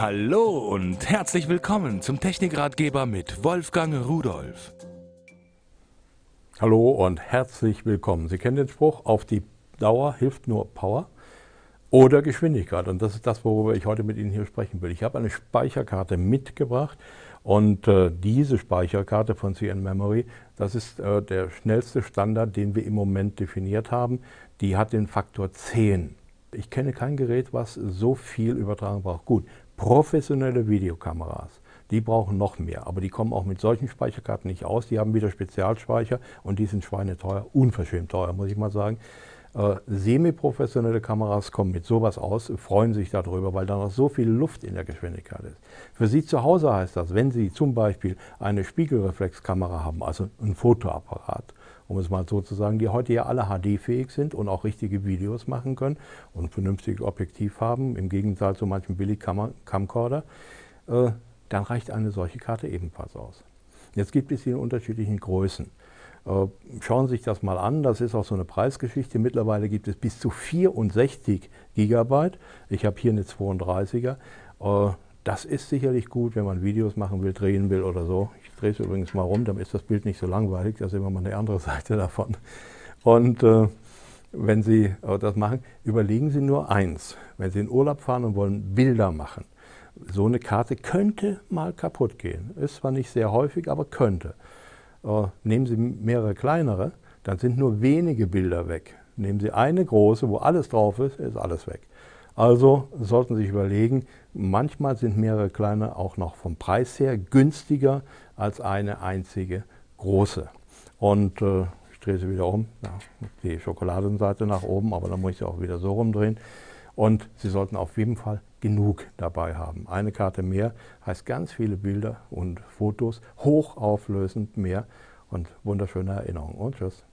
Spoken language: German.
Hallo und herzlich willkommen zum Technikratgeber mit Wolfgang Rudolf. Hallo und herzlich willkommen. Sie kennen den Spruch, auf die Dauer hilft nur Power oder Geschwindigkeit. Und das ist das, worüber ich heute mit Ihnen hier sprechen will. Ich habe eine Speicherkarte mitgebracht und äh, diese Speicherkarte von CN Memory, das ist äh, der schnellste Standard, den wir im Moment definiert haben. Die hat den Faktor 10. Ich kenne kein Gerät, was so viel Übertragung braucht. Gut, professionelle Videokameras, die brauchen noch mehr, aber die kommen auch mit solchen Speicherkarten nicht aus. Die haben wieder Spezialspeicher und die sind schweineteuer, unverschämt teuer, muss ich mal sagen. Äh, semi-professionelle Kameras kommen mit sowas aus, freuen sich darüber, weil da noch so viel Luft in der Geschwindigkeit ist. Für Sie zu Hause heißt das, wenn Sie zum Beispiel eine Spiegelreflexkamera haben, also ein Fotoapparat, um es mal so zu sagen, die heute ja alle HD-fähig sind und auch richtige Videos machen können und ein vernünftiges Objektiv haben, im Gegensatz zu manchen Billig-Camcorder, äh, dann reicht eine solche Karte ebenfalls aus. Jetzt gibt es hier in unterschiedlichen Größen. Äh, schauen Sie sich das mal an, das ist auch so eine Preisgeschichte. Mittlerweile gibt es bis zu 64 Gigabyte. Ich habe hier eine 32er. Das ist sicherlich gut, wenn man Videos machen will, drehen will oder so. Ich drehe es übrigens mal rum, damit ist das Bild nicht so langweilig. Das ist immer mal eine andere Seite davon. Und äh, wenn Sie äh, das machen, überlegen Sie nur eins. Wenn Sie in Urlaub fahren und wollen Bilder machen, so eine Karte könnte mal kaputt gehen. Ist zwar nicht sehr häufig, aber könnte. Äh, nehmen Sie mehrere kleinere, dann sind nur wenige Bilder weg. Nehmen Sie eine große, wo alles drauf ist, ist alles weg. Also sollten Sie sich überlegen, manchmal sind mehrere kleine auch noch vom Preis her günstiger als eine einzige große. Und äh, ich drehe sie wieder um, ja, die Schokoladenseite nach oben, aber dann muss ich sie auch wieder so rumdrehen. Und Sie sollten auf jeden Fall genug dabei haben. Eine Karte mehr heißt ganz viele Bilder und Fotos, hochauflösend mehr und wunderschöne Erinnerungen. Und tschüss.